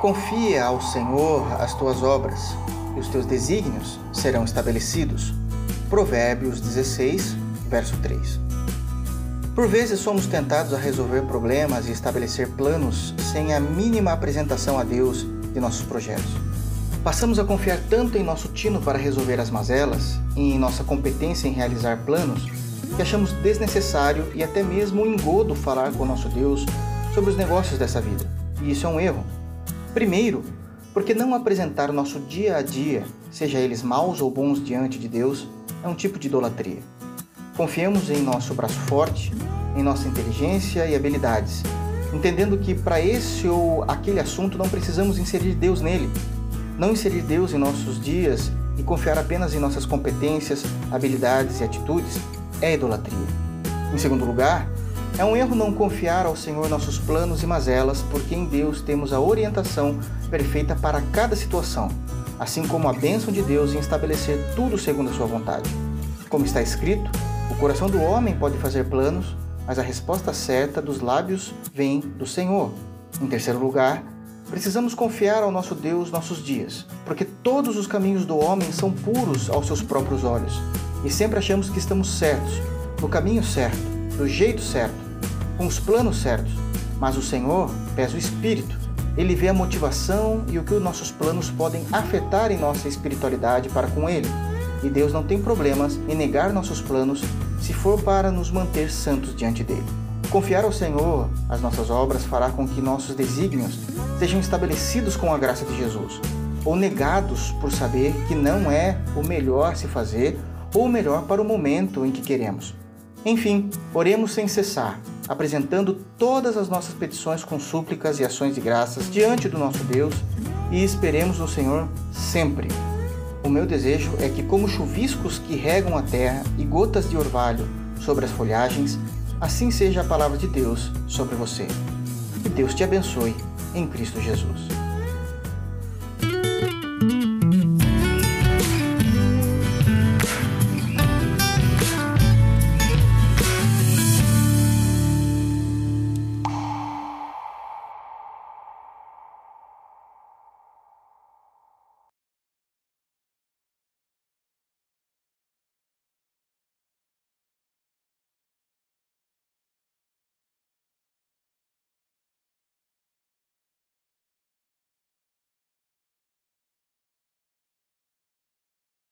Confia ao Senhor as tuas obras, e os teus desígnios serão estabelecidos. Provérbios 16, verso 3. Por vezes somos tentados a resolver problemas e estabelecer planos sem a mínima apresentação a Deus de nossos projetos. Passamos a confiar tanto em nosso tino para resolver as mazelas e em nossa competência em realizar planos que achamos desnecessário e até mesmo um engodo falar com nosso Deus sobre os negócios dessa vida. E isso é um erro. Primeiro, porque não apresentar o nosso dia a dia, seja eles maus ou bons diante de Deus, é um tipo de idolatria. Confiemos em nosso braço forte, em nossa inteligência e habilidades, entendendo que para esse ou aquele assunto não precisamos inserir Deus nele. Não inserir Deus em nossos dias e confiar apenas em nossas competências, habilidades e atitudes é idolatria. Em segundo lugar, é um erro não confiar ao Senhor nossos planos e mazelas, porque em Deus temos a orientação perfeita para cada situação, assim como a bênção de Deus em estabelecer tudo segundo a sua vontade. Como está escrito, o coração do homem pode fazer planos, mas a resposta certa dos lábios vem do Senhor. Em terceiro lugar, precisamos confiar ao nosso Deus nossos dias, porque todos os caminhos do homem são puros aos seus próprios olhos, e sempre achamos que estamos certos, no caminho certo, do jeito certo, com os planos certos. Mas o Senhor pesa o espírito. Ele vê a motivação e o que os nossos planos podem afetar em nossa espiritualidade para com Ele. E Deus não tem problemas em negar nossos planos se for para nos manter santos diante dele. Confiar ao Senhor as nossas obras fará com que nossos desígnios sejam estabelecidos com a graça de Jesus, ou negados por saber que não é o melhor se fazer ou o melhor para o momento em que queremos. Enfim, oremos sem cessar, apresentando todas as nossas petições com súplicas e ações de graças diante do nosso Deus e esperemos no Senhor sempre. O meu desejo é que, como chuviscos que regam a terra e gotas de orvalho sobre as folhagens, assim seja a palavra de Deus sobre você. Que Deus te abençoe em Cristo Jesus.